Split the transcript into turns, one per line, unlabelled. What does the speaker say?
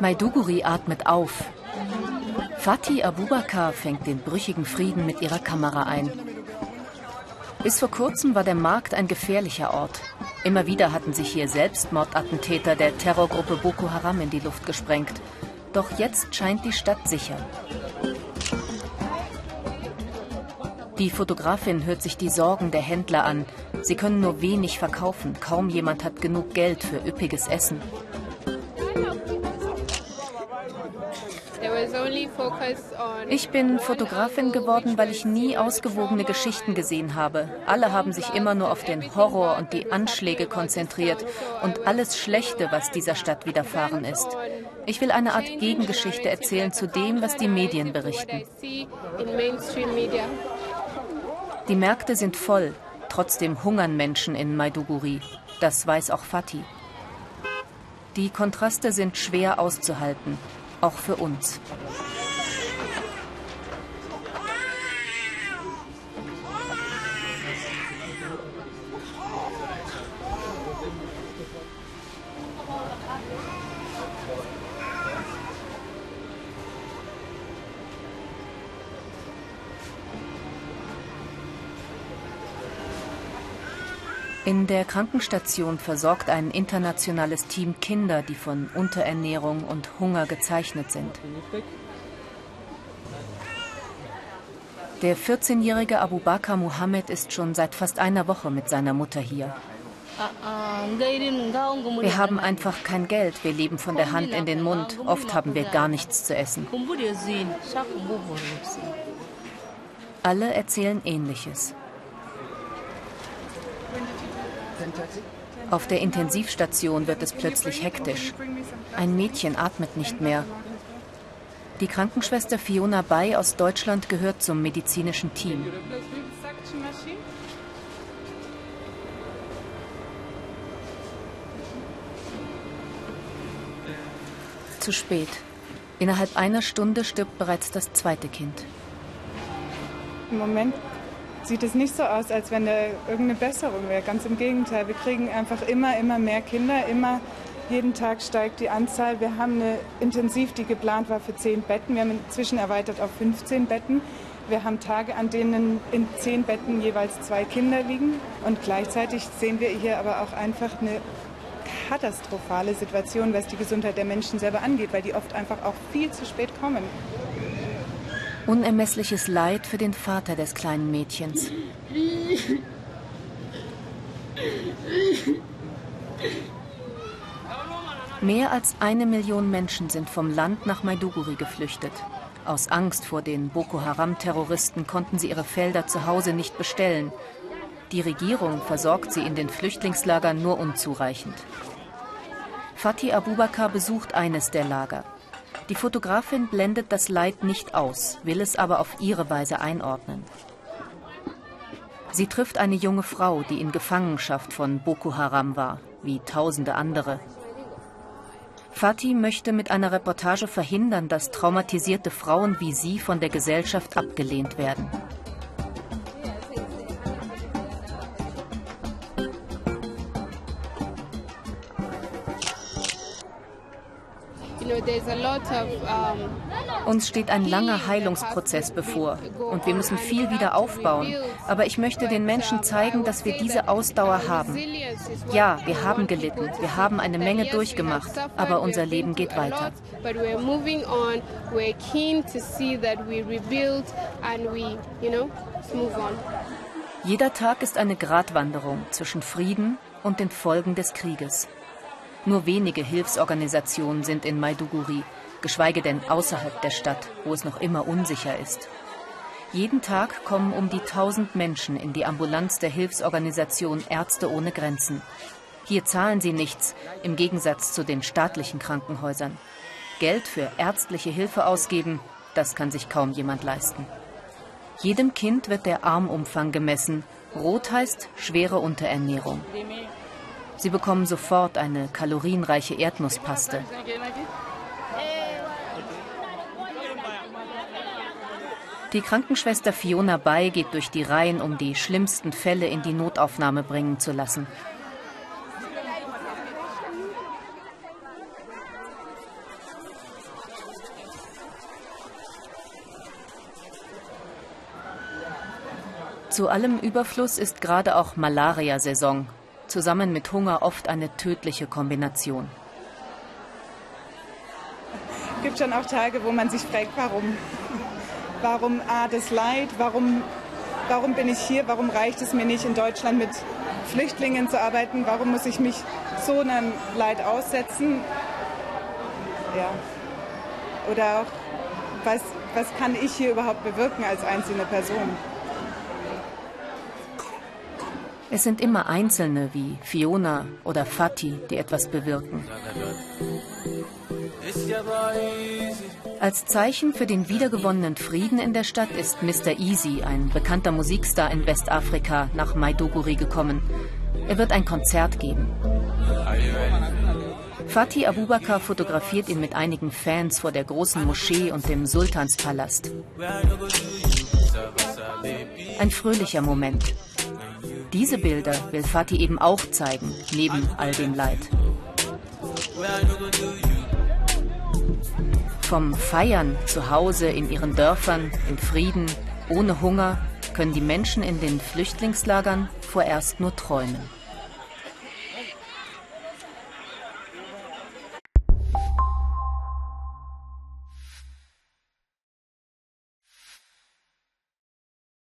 Maiduguri atmet auf. Fatih Abubakar fängt den brüchigen Frieden mit ihrer Kamera ein. Bis vor kurzem war der Markt ein gefährlicher Ort. Immer wieder hatten sich hier Selbstmordattentäter der Terrorgruppe Boko Haram in die Luft gesprengt. Doch jetzt scheint die Stadt sicher. Die Fotografin hört sich die Sorgen der Händler an. Sie können nur wenig verkaufen. Kaum jemand hat genug Geld für üppiges Essen. Ich bin Fotografin geworden, weil ich nie ausgewogene Geschichten gesehen habe. Alle haben sich immer nur auf den Horror und die Anschläge konzentriert und alles Schlechte, was dieser Stadt widerfahren ist. Ich will eine Art Gegengeschichte erzählen zu dem, was die Medien berichten. Die Märkte sind voll, trotzdem hungern Menschen in Maiduguri. Das weiß auch Fatih. Die Kontraste sind schwer auszuhalten, auch für uns. In der Krankenstation versorgt ein internationales Team Kinder, die von Unterernährung und Hunger gezeichnet sind. Der 14-jährige Abu Bakr Mohammed ist schon seit fast einer Woche mit seiner Mutter hier. Wir haben einfach kein Geld, wir leben von der Hand in den Mund, oft haben wir gar nichts zu essen. Alle erzählen Ähnliches. Auf der Intensivstation wird es plötzlich hektisch. Ein Mädchen atmet nicht mehr. Die Krankenschwester Fiona Bay aus Deutschland gehört zum medizinischen Team. Zu spät. Innerhalb einer Stunde stirbt bereits das zweite Kind.
Im Moment sieht es nicht so aus, als wenn da irgendeine Besserung wäre. Ganz im Gegenteil, wir kriegen einfach immer, immer mehr Kinder, immer jeden Tag steigt die Anzahl. Wir haben eine Intensiv, die geplant war für zehn Betten. Wir haben inzwischen erweitert auf 15 Betten. Wir haben Tage, an denen in zehn Betten jeweils zwei Kinder liegen. Und gleichzeitig sehen wir hier aber auch einfach eine katastrophale Situation, was die Gesundheit der Menschen selber angeht, weil die oft einfach auch viel zu spät kommen.
Unermessliches Leid für den Vater des kleinen Mädchens. Mehr als eine Million Menschen sind vom Land nach Maiduguri geflüchtet. Aus Angst vor den Boko Haram-Terroristen konnten sie ihre Felder zu Hause nicht bestellen. Die Regierung versorgt sie in den Flüchtlingslagern nur unzureichend. Fatih Abubakar besucht eines der Lager. Die Fotografin blendet das Leid nicht aus, will es aber auf ihre Weise einordnen. Sie trifft eine junge Frau, die in Gefangenschaft von Boko Haram war, wie tausende andere. Fatih möchte mit einer Reportage verhindern, dass traumatisierte Frauen wie sie von der Gesellschaft abgelehnt werden. Uns steht ein langer Heilungsprozess bevor und wir müssen viel wieder aufbauen. Aber ich möchte den Menschen zeigen, dass wir diese Ausdauer haben. Ja, wir haben gelitten, wir haben eine Menge durchgemacht, aber unser Leben geht weiter. Jeder Tag ist eine Gratwanderung zwischen Frieden und den Folgen des Krieges. Nur wenige Hilfsorganisationen sind in Maiduguri, geschweige denn außerhalb der Stadt, wo es noch immer unsicher ist. Jeden Tag kommen um die 1000 Menschen in die Ambulanz der Hilfsorganisation Ärzte ohne Grenzen. Hier zahlen sie nichts, im Gegensatz zu den staatlichen Krankenhäusern. Geld für ärztliche Hilfe ausgeben, das kann sich kaum jemand leisten. Jedem Kind wird der Armumfang gemessen. Rot heißt schwere Unterernährung. Sie bekommen sofort eine kalorienreiche Erdnusspaste. Die Krankenschwester Fiona Bay geht durch die Reihen, um die schlimmsten Fälle in die Notaufnahme bringen zu lassen. Zu allem Überfluss ist gerade auch Malaria-Saison zusammen mit Hunger oft eine tödliche Kombination.
Es gibt schon auch Tage, wo man sich fragt, warum? Warum ah, das Leid? Warum, warum bin ich hier? Warum reicht es mir nicht, in Deutschland mit Flüchtlingen zu arbeiten? Warum muss ich mich so einem Leid aussetzen? Ja. Oder auch, was, was kann ich hier überhaupt bewirken als einzelne Person?
Es sind immer Einzelne wie Fiona oder Fatih, die etwas bewirken. Als Zeichen für den wiedergewonnenen Frieden in der Stadt ist Mr. Easy, ein bekannter Musikstar in Westafrika, nach Maiduguri gekommen. Er wird ein Konzert geben. Fatih Abubakar fotografiert ihn mit einigen Fans vor der großen Moschee und dem Sultanspalast. Ein fröhlicher Moment. Diese Bilder will Fatih eben auch zeigen, neben all dem Leid. Vom Feiern zu Hause in ihren Dörfern, im Frieden, ohne Hunger, können die Menschen in den Flüchtlingslagern vorerst nur träumen.